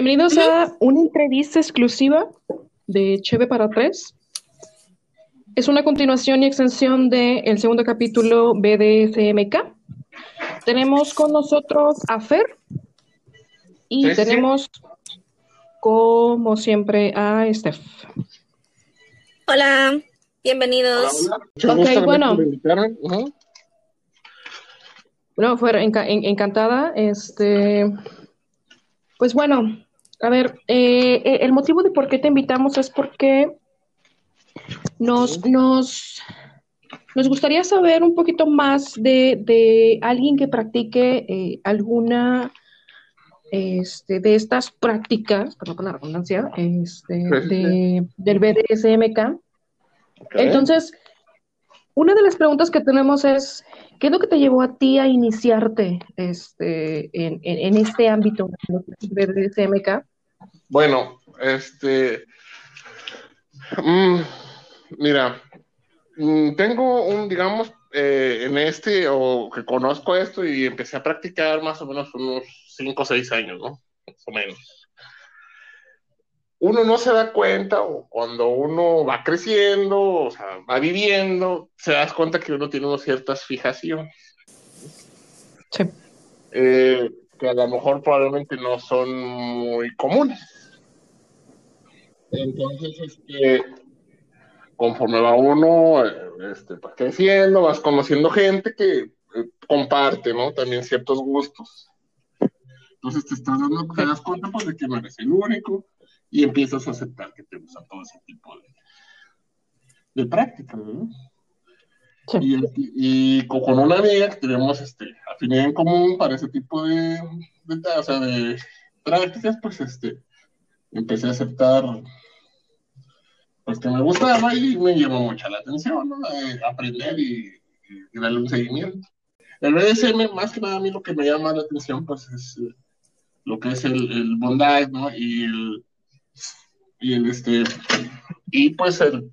Bienvenidos a una entrevista exclusiva de Cheve para Tres. Es una continuación y extensión del segundo capítulo BDSMK. Tenemos con nosotros a Fer y tenemos, como siempre, a Steph. Hola, bienvenidos. Hola, hola. Mucho Ok, bueno. invitarme. Ujú. Bueno, Fer, enca- en- encantada. Este, pues bueno, a ver, eh, eh, el motivo de por qué te invitamos es porque nos, nos, nos gustaría saber un poquito más de, de alguien que practique eh, alguna este, de estas prácticas, perdón por la redundancia, este, de, del BDSMK. Entonces, una de las preguntas que tenemos es, ¿qué es lo que te llevó a ti a iniciarte este, en, en- este ámbito de BDSMK? Bueno, este. mm, mira, mm, tengo un, digamos, eh, en este, o que conozco esto y empecé a practicar más o menos unos 5 o 6 años, ¿no? Más o menos. Uno no se da cuenta, o cuando uno va creciendo, o sea, va viviendo, se das cuenta que uno tiene unas ciertas fijaciones. Sí. eh, que a lo mejor probablemente no son muy comunes. Entonces, este, conforme va uno eh, este, pues, creciendo, vas conociendo gente que eh, comparte, ¿no? También ciertos gustos. Entonces te, estás dando, te das cuenta pues, de que no eres el único y empiezas a aceptar que te gusta todo ese tipo de, de prácticas, ¿no? Sí. Y, y co- con una amiga que tenemos este, afinidad en común para ese tipo de, de, o sea, de prácticas, pues este, empecé a aceptar pues que me gustaba y me llamó mucho la atención, ¿no? Eh, aprender y, y darle un seguimiento. El BDSM, más que nada a mí lo que me llama la atención, pues es eh, lo que es el, el bondage, ¿no? Y el, y el, este, y pues el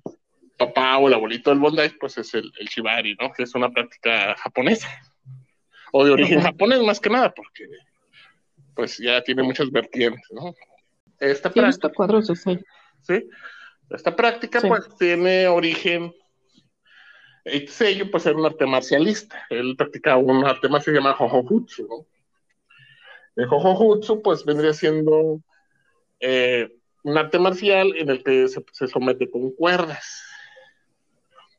papá o el abuelito del bondage, pues es el, el shibari, ¿no? Que es una práctica japonesa. O de origen japonés, más que nada, porque pues ya tiene muchas vertientes, ¿no? Esta práctica, cuadros de sello. ¿sí? Esta práctica, Sí. pues, tiene origen. El sello, pues, era un arte marcialista. Él practicaba un arte marcial que se llama Jojojutsu, ¿no? El Jojojutsu, pues, vendría siendo eh, un arte marcial en el que se, se somete con cuerdas.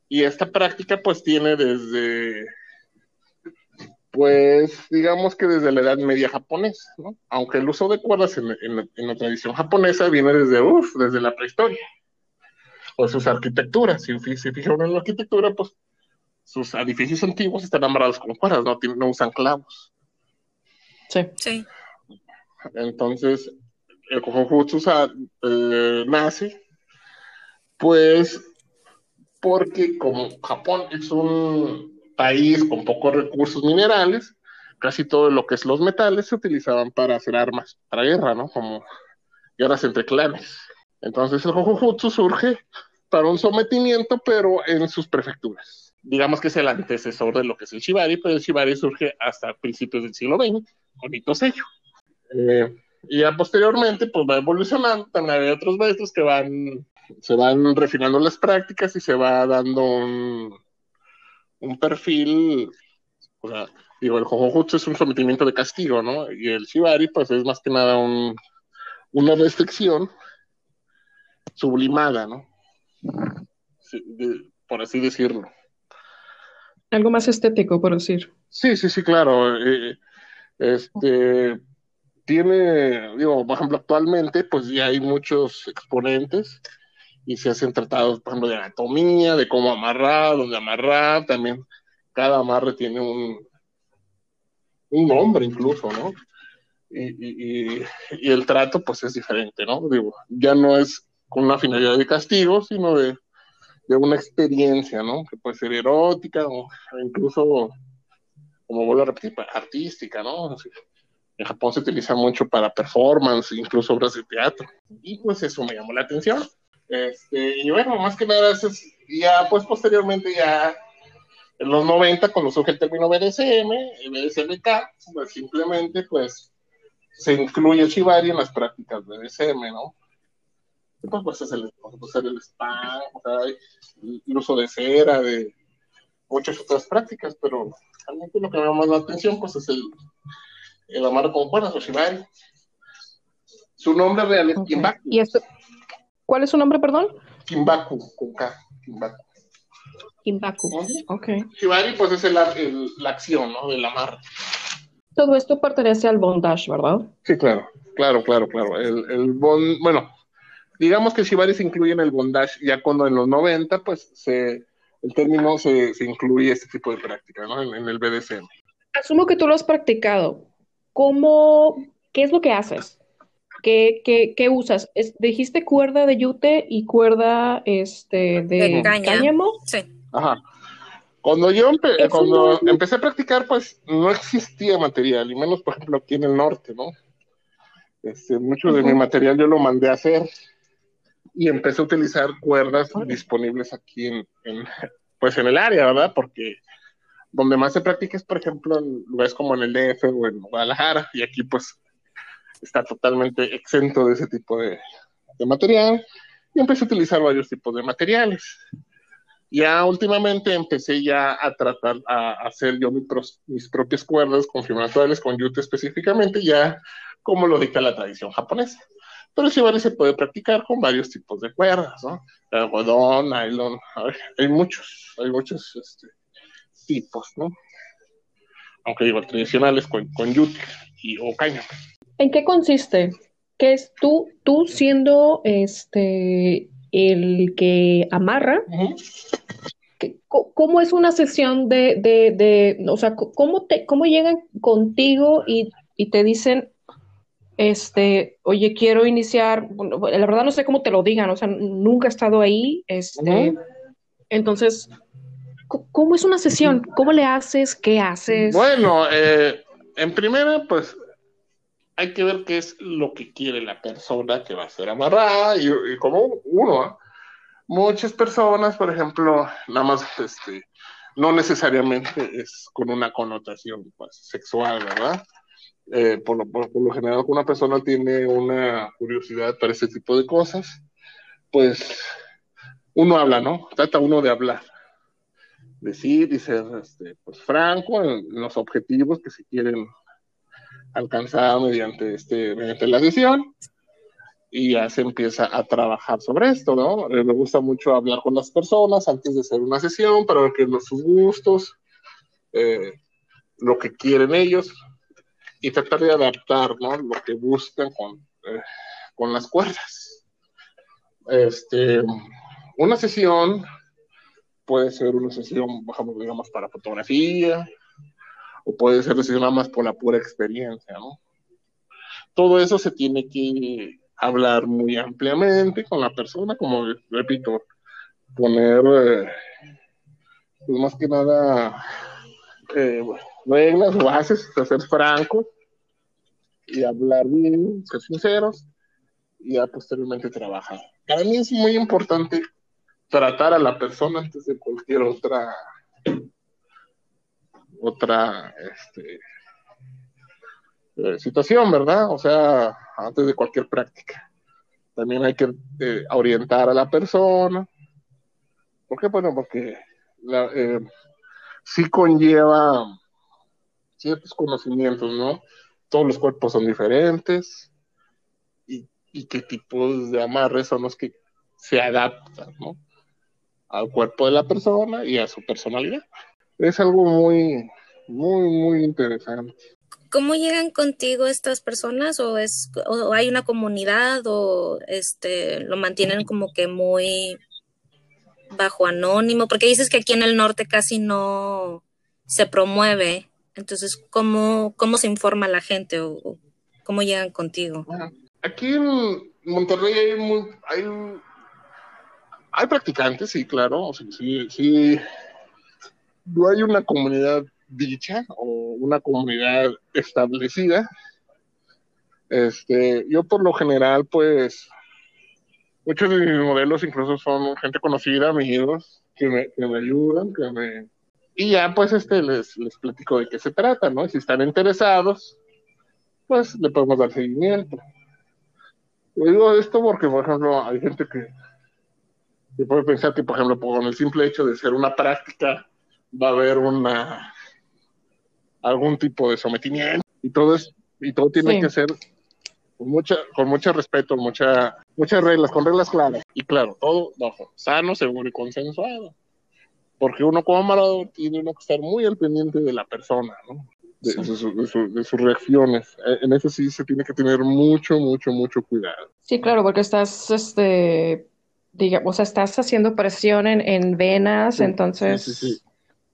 Y esta práctica, pues, tiene desde, pues, digamos que desde la Edad Media japonesa, ¿no? Aunque el uso de cuerdas en, en- en la tradición japonesa viene desde, uf, desde la prehistoria. O sus arquitecturas, si, se fijan en la arquitectura, pues, sus edificios antiguos están amarrados con cuerdas, no, Tien- no usan clavos. Sí. Sí, Entonces, el Kojojutsu eh, nace, pues, porque como Japón es un país con pocos recursos minerales, casi todo lo que es los metales se utilizaban para hacer armas para guerra, ¿no? Como guerras entre clanes. Entonces, el Kojojutsu surge para un sometimiento, pero en sus prefecturas. Digamos que es el antecesor de lo que es el Shibari, pero el Shibari surge hasta principios del siglo XX, con Ito Sello. Eh, y ya posteriormente, pues va evolucionando. También hay otros maestros que van, se van refinando las prácticas y se va dando un, un perfil. O sea, digo, el Jojojutsu es un sometimiento de castigo, ¿no? Y el Shibari, pues es más que nada un, una restricción sublimada, ¿no? Sí, de- por así decirlo. Algo más estético, por decir. Sí, sí, sí, claro. eh, este tiene, digo, por ejemplo, actualmente, pues ya hay muchos exponentes y se hacen tratados, por ejemplo, de anatomía, de cómo amarrar, dónde amarrar, también cada amarre tiene un, un nombre incluso, ¿no? Y, y, el trato, pues es diferente, ¿no? Digo, ya no es con una finalidad de castigo, sino de, de una experiencia, ¿no? Que puede ser erótica o incluso como vuelvo a repetir, artística, ¿no? En Japón se utiliza mucho para performance, incluso obras de teatro. Y pues eso me llamó la atención. Este, y bueno, más que nada, es- ya pues posteriormente ya en los 90, cuando surge el término BDSM, BDSMK, pues simplemente pues se incluye Shibari en las prácticas de DSM, ¿no? Pues, pues es el, pues, el spam, o sea, el uso de cera, de muchas otras prácticas, pero realmente lo que me llama la atención pues es el, el amarre con cuerdas o Shibari. Su nombre real es Kimbaku. ¿Y esto? ¿Cuál es su nombre, perdón? Kimbaku, con K, Kimbaku. Kimbaku, ok. Shibari pues es el, la acción, ¿no? Del amarre. Todo esto pertenece al bondage, ¿verdad? Sí, claro, claro, claro, claro. El, el bond, bueno, digamos que Shibari se incluye en el bondage ya cuando en los 90, pues se, el término se, se incluye este tipo de práctica, ¿no? En, el BDSM. Asumo que tú lo has practicado. ¿Cómo, qué es lo que haces? ¿Qué, qué, qué usas? dijiste cuerda de yute y cuerda este, de, cáñamo. Sí. Ajá. Cuando yo cuando empecé a practicar, pues no existía material, y menos, por ejemplo, aquí en el norte, ¿no? Este, mucho de mi material yo lo mandé a hacer y empecé a utilizar cuerdas disponibles aquí en, pues en el área, ¿verdad? Porque donde más se practica es, por ejemplo, en lugares como en el DF o en Guadalajara, y aquí pues está totalmente exento de ese tipo de, material, y empecé a utilizar varios tipos de materiales. Ya últimamente empecé ya a tratar a hacer yo mis propias cuerdas confirmatoriales con yute específicamente, ya como lo dicta la tradición japonesa. Pero sí, vale, se puede practicar con varios tipos de cuerdas, ¿no? Algodón, nylon, hay muchos, hay muchos este, tipos, ¿no? Aunque digo, tradicionales con, con yute y, o caña. ¿En qué consiste? ¿Qué es tú, tú siendo este el que amarra, ¿cómo es una sesión de, de, o sea, cómo, te, cómo llegan contigo y, te dicen, este, oye, quiero iniciar, la verdad no sé cómo te lo digan, o sea, nunca he estado ahí, este, entonces, ¿cómo es una sesión? ¿Cómo le haces? ¿Qué haces? Bueno, eh, en primera, pues hay que ver qué es lo que quiere la persona que va a ser amarrada y, como uno. Muchas personas, por ejemplo, nada más, este, no necesariamente es con una connotación pues, sexual, ¿verdad? Eh, por, lo, por, lo general, cuando una persona tiene una curiosidad para ese tipo de cosas, pues uno habla, ¿no? Trata uno de hablar, decir y ser este, pues, franco en los objetivos que se quieren alcanzada mediante, este, mediante la sesión y ya se empieza a trabajar sobre esto, ¿no? Eh, me gusta mucho hablar con las personas antes de hacer una sesión para ver qué son sus gustos, eh, lo que quieren ellos y tratar de adaptar, ¿no? Lo que buscan con, eh, con las cuerdas. Este, una sesión puede ser una sesión, digamos, para fotografía, o puede ser nada más por la pura experiencia, ¿no? Todo eso se tiene que hablar muy ampliamente con la persona, como repito, poner, eh, pues más que nada, eh, reglas o bases, ser franco y hablar bien, ser sinceros y ya posteriormente trabajar. Para mí es muy importante tratar a la persona antes de cualquier otra otra este, eh, situación, ¿verdad? O sea, antes de cualquier práctica. También hay que eh, orientar a la persona. ¿Por qué? Bueno, porque la, eh, sí conlleva ciertos conocimientos, ¿no? Todos los cuerpos son diferentes y, y qué tipos de amarres son los que se adaptan, ¿no? Al cuerpo de la persona y a su personalidad es algo muy, muy, muy interesante. ¿Cómo llegan contigo estas personas? ¿O es o hay una comunidad o este lo mantienen como que muy bajo anónimo? Porque dices que aquí en el norte casi no se promueve. Entonces, ¿cómo, cómo se informa la gente o, cómo llegan contigo? aquí en Monterrey hay, hay, hay practicantes, sí, claro. sí, sí, no hay una comunidad dicha o una comunidad establecida. Este, yo por lo general, pues, muchos de mis modelos incluso son gente conocida, amigos, que me, que me ayudan, que me... Y ya, pues, este, les, les platico de qué se trata, ¿no? Si están interesados, pues le podemos dar seguimiento. Le digo esto porque, por ejemplo, hay gente que, que puede pensar que, por ejemplo, con el simple hecho de ser una práctica, va a haber una algún tipo de sometimiento y todo es, y todo tiene que ser con mucha, con mucho respeto, mucha, muchas reglas, con reglas claras. Y claro, todo bajo sano, seguro y consensuado. Porque uno como amador tiene que estar muy al pendiente de la persona, ¿no? De, sus reacciones. E, en eso sí se tiene que tener mucho, mucho, mucho cuidado. Sí, claro, porque estás, este, digamos, o sea, estás haciendo presión en, en venas, entonces... Sí, sí, sí.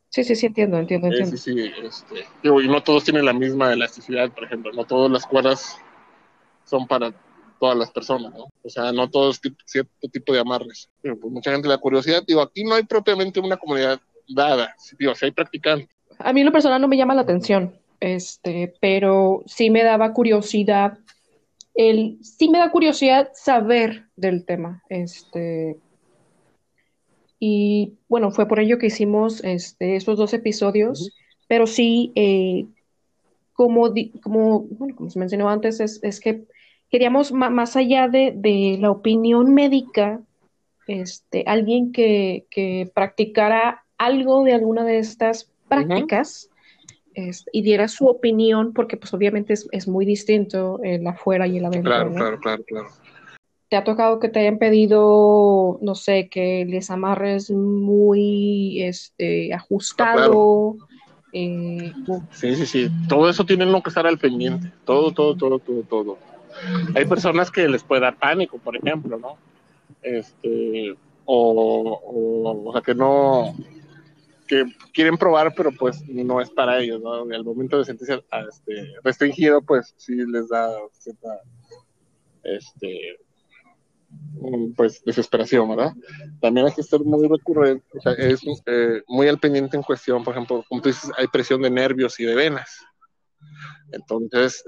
Sí, sí, entiendo, entiendo, entiendo. Sí, sí, este, y no todos tienen la misma elasticidad, por ejemplo, no todas las cuerdas son para todas las personas, ¿no? O sea, no todos cierto tipo de amarres. Pero pues mucha gente la curiosidad, digo, aquí no hay propiamente una comunidad dada, digo, si hay practicantes. A mí lo personal no me llama la atención, este, pero sí me daba curiosidad, el, sí me da curiosidad saber del tema, este, y bueno, fue por ello que hicimos este, estos dos episodios, pero sí, eh, como, como, bueno, como se mencionó antes, es, es que queríamos más allá de, la opinión médica, este, alguien que, practicara algo de alguna de estas prácticas este, y diera su opinión, porque pues obviamente es, muy distinto el afuera y el adentro. Claro, claro, claro, claro. ¿Te ha tocado que te hayan pedido, no sé, que les amarres muy este, ajustado? Ah, eh, sí, sí, sí. Todo eso tienen que estar al pendiente. Todo, todo, todo, todo, todo. Hay personas que les puede dar pánico, por ejemplo, ¿no? Este, o, o, sea, que no, que quieren probar, pero pues no es para ellos, ¿no? Al momento de sentirse este, restringido, pues sí les da cierta, este, pues desesperación, ¿verdad? También hay que estar muy recurrente, o sea, es eh, muy al pendiente en cuestión, por ejemplo, como tú dices, hay presión de nervios y de venas. Entonces,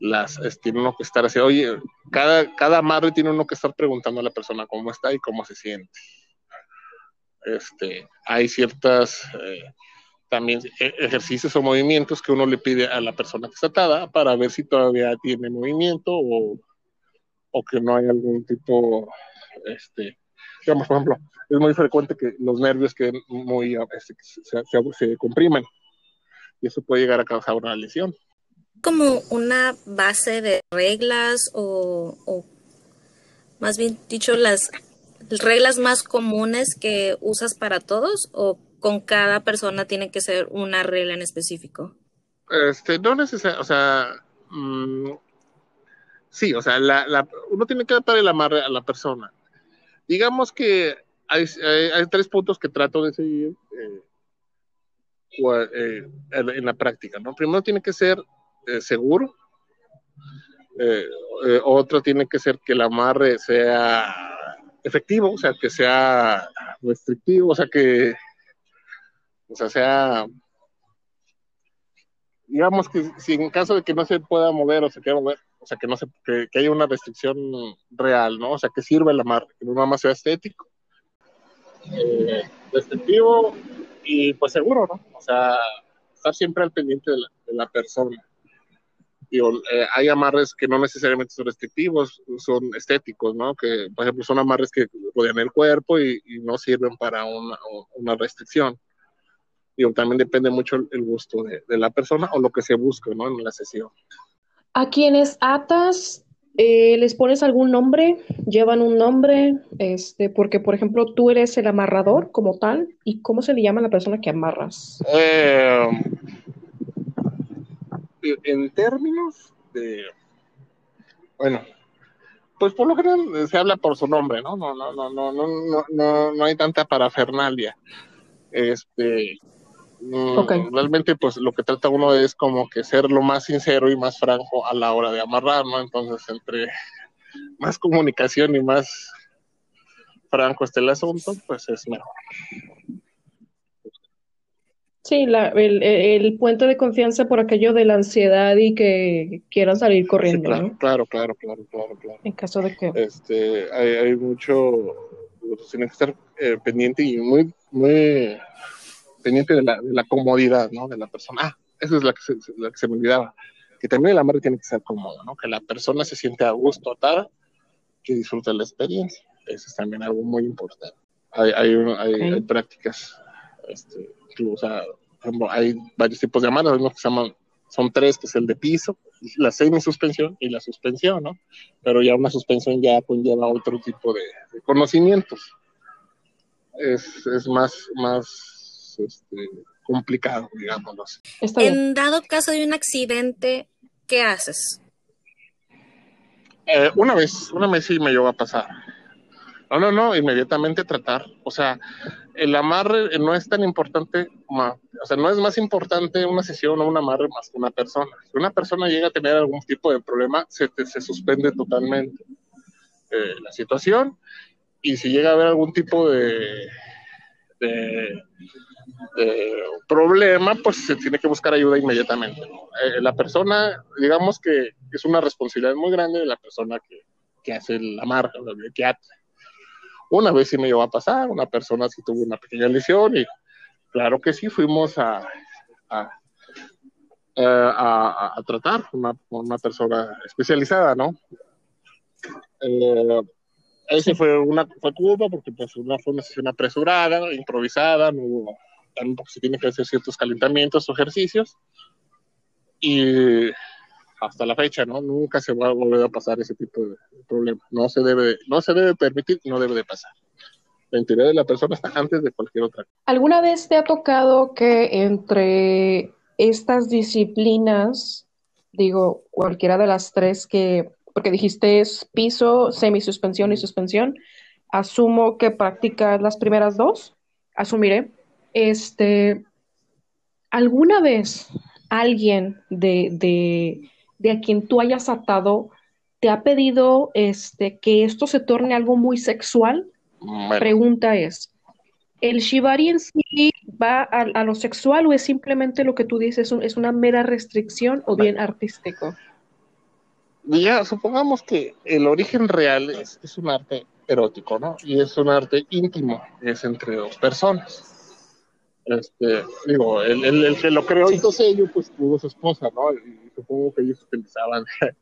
las tiene uno que estar así, oye, cada, cada madre tiene uno que estar preguntando a la persona cómo está y cómo se siente. Este, hay ciertas eh, también e, ejercicios o movimientos que uno le pide a la persona que está atada para ver si todavía tiene movimiento o, o que no hay algún tipo, este, digamos, por ejemplo, es muy frecuente que los nervios queden muy, este, se, se comprimen y eso puede llegar a causar una lesión. Como una base de reglas o, más bien dicho, las reglas más comunes que usas para todos o con cada persona tiene que ser una regla en específico? Este, no necesariamente, o sea, mm, sí, o sea, la, uno tiene que adaptar el amarre a la persona. Digamos que hay, tres puntos que trato de seguir eh, eh, en la práctica, ¿no? Primero tiene que ser eh, seguro. Otro tiene que ser que el amarre sea efectivo, o sea, que sea restrictivo, o sea, que, o sea, sea, digamos que si en caso de que no se pueda mover o se quiera mover, o sea, que no se, que, haya una restricción real, ¿no? O sea, que sirva el amarre, que no nada más sea estético, restrictivo y pues seguro, ¿no? O sea, estar siempre al pendiente de la persona. Eh, hay amarres que no necesariamente son restrictivos, son estéticos, ¿no? Que, por ejemplo, son amarres que rodean el cuerpo y, no sirven para una, una restricción. Y también depende mucho el, gusto de, la persona o lo que se busca, ¿no? En la sesión. ¿A quienes atas eh, les pones algún nombre? ¿Llevan un nombre? Este, porque, por ejemplo, tú eres el amarrador como tal. ¿Y cómo se le llama a la persona que amarras? Eh, en términos de, bueno, pues por lo general se habla por su nombre, ¿no? No, no, no, no, no, no, no, no hay tanta parafernalia. Este, mm, realmente, pues lo que trata uno es como que ser lo más sincero y más franco a la hora de amarrar, ¿no? Entonces, entre más comunicación y más franco esté el asunto, pues es mejor. Sí, la, el, el, puente de confianza por aquello de la ansiedad y que quieran salir corriendo. claro, ¿no? claro, claro, claro, claro, claro, En caso de que. Este, hay, hay mucho. Tiene que estar eh, pendiente y muy, muy pendiente de la, de la, comodidad, ¿no? De la persona. Ah, esa es la que se, la que se me olvidaba. que también el amarre tiene que ser cómodo, ¿no? Que la persona se siente a gusto atada, que disfrute la experiencia. Eso es también algo muy importante. Hay, hay, hay, hay prácticas, este, o sea, hay varios tipos de amarres, uno que se llaman, son tres, que es el de piso, la semi-suspensión y la suspensión, ¿no? Pero ya una suspensión ya conlleva otro tipo de, de conocimientos. Es, es más, más este, complicado, digámoslo así. En dado caso de un accidente, ¿qué haces? Eh, una vez, una vez sí me llegó a pasar. No, no, no, inmediatamente tratar. O sea, el amarre no es tan importante, o sea, no es más importante una sesión o un amarre más que una persona. Si una persona llega a tener algún tipo de problema, se, se suspende totalmente eh, la situación y si llega a haber algún tipo de, de, problema, pues se tiene que buscar ayuda inmediatamente. Eh, la persona, digamos que es una responsabilidad muy grande de la persona que, que hace el amarre, que hace. Una vez sí me llevó a pasar, una persona sí tuvo una pequeña lesión y claro que sí, fuimos a, a, a, a tratar una, una persona especializada, ¿no? Eh, ese fue una fue culpa porque pues una fue una sesión apresurada, improvisada, no hubo, también porque se tiene que hacer ciertos calentamientos o ejercicios y hasta la fecha, ¿no? Nunca se va a volver a pasar ese tipo de problema. No se debe, no se debe permitir, no debe de pasar. La integridad de la persona está antes de cualquier otra. ¿Alguna vez te ha tocado que entre estas disciplinas, digo, cualquiera de las tres que, porque dijiste es piso, semisuspensión y suspensión, asumo que practicas las primeras dos, asumiré. Este, ¿alguna vez alguien de, de de a quien tú hayas atado te ha pedido este, que esto se torne algo muy sexual? Bueno. Pregunta es, ¿el shibari en sí va a, a, lo sexual o es simplemente lo que tú dices, es una mera restricción o bien artístico? Ya, supongamos que el origen real es, es un arte erótico, ¿no? Y es un arte íntimo, es entre dos personas. Este, digo, el, el, el que lo creó sí. sello, pues tuvo su esposa, ¿no? Y supongo que ellos utilizaban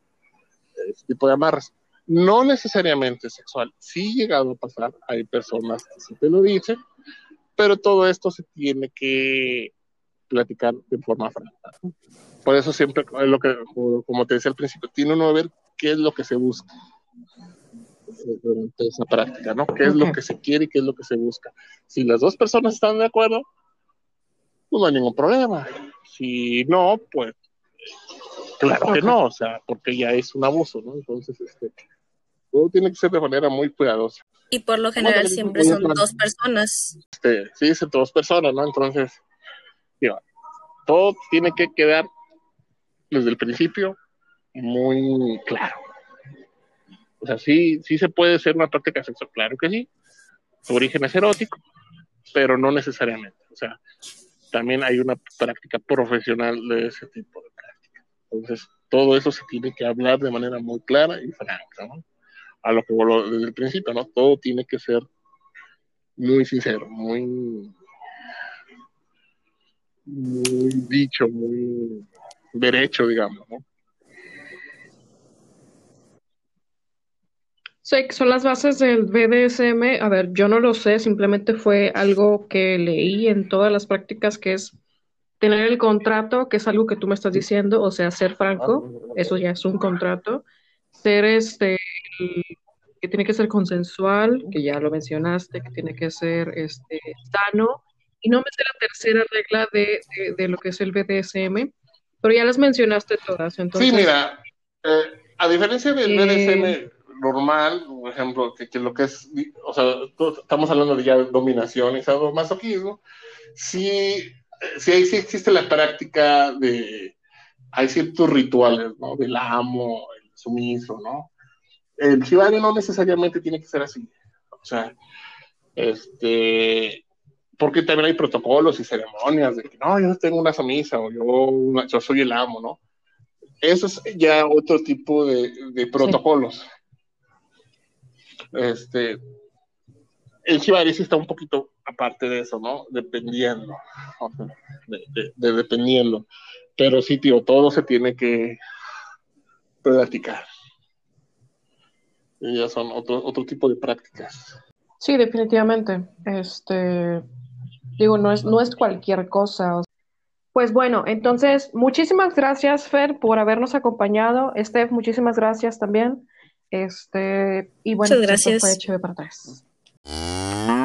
ese tipo de amarras. No necesariamente sexual, sí llegado a pasar, hay personas que sí te lo dicen, pero todo esto se tiene que platicar de forma franca. Por eso siempre, lo que, como te decía al principio, tiene uno que ver qué es lo que se busca durante esa práctica, ¿no? ¿Qué es lo que se quiere y qué es lo que se busca? Si las dos personas están de acuerdo, pues no hay ningún problema. Si no, pues claro que no, o sea, porque ya es un abuso, ¿no? Entonces, este, todo tiene que ser de manera muy cuidadosa. Y por lo general siempre son dos personas. Este, sí, son dos personas, ¿no? Entonces, digo, todo tiene que quedar desde el principio muy claro. O sea, sí, sí se puede ser una práctica sexual, claro que sí. Su origen es erótico, pero no necesariamente. O sea, también hay una práctica profesional de ese tipo de. Entonces, todo eso se tiene que hablar de manera muy clara y franca, ¿no? A lo que vuelvo desde el principio, ¿no? Todo tiene que ser muy sincero, muy, muy dicho, muy derecho, digamos, ¿no? son las bases del BDSM. A ver, yo no lo sé, simplemente fue algo que leí en todas las prácticas, que es tener el contrato, que es algo que tú me estás diciendo, o sea, ser franco, eso ya es un contrato. Ser este, que tiene que ser consensual, que ya lo mencionaste, que tiene que ser este, sano. Y no me sé la tercera regla de, de, de lo que es el BDSM, pero ya las mencionaste todas. Entonces, sí, mira, eh, a diferencia del eh, BDSM normal, por ejemplo, que, que, lo que es, o sea, estamos hablando de ya dominación y sadomasoquismo, sí, sí, sí existe la práctica de, hay ciertos rituales, ¿no? Del amo, el sumiso, ¿no? El shibari no necesariamente tiene que ser así, o sea, este, porque también hay protocolos y ceremonias de que, no, yo tengo una sumisa o yo, una, yo soy el amo, ¿no? Eso es ya otro tipo de, de protocolos. Sí este, el Shibari sí está un poquito aparte de eso, ¿no? Dependiendo, o sea, de, de, de, dependiendo. Pero sí, tío, todo se tiene que, platicar. Y ya son otro, otro tipo de prácticas. Sí, definitivamente. Este, digo, no es, no es cualquier cosa. Pues bueno, entonces, muchísimas gracias, Fer, por habernos acompañado. Steph, muchísimas gracias también. Este, y bueno, Muchas esto gracias. fue tres.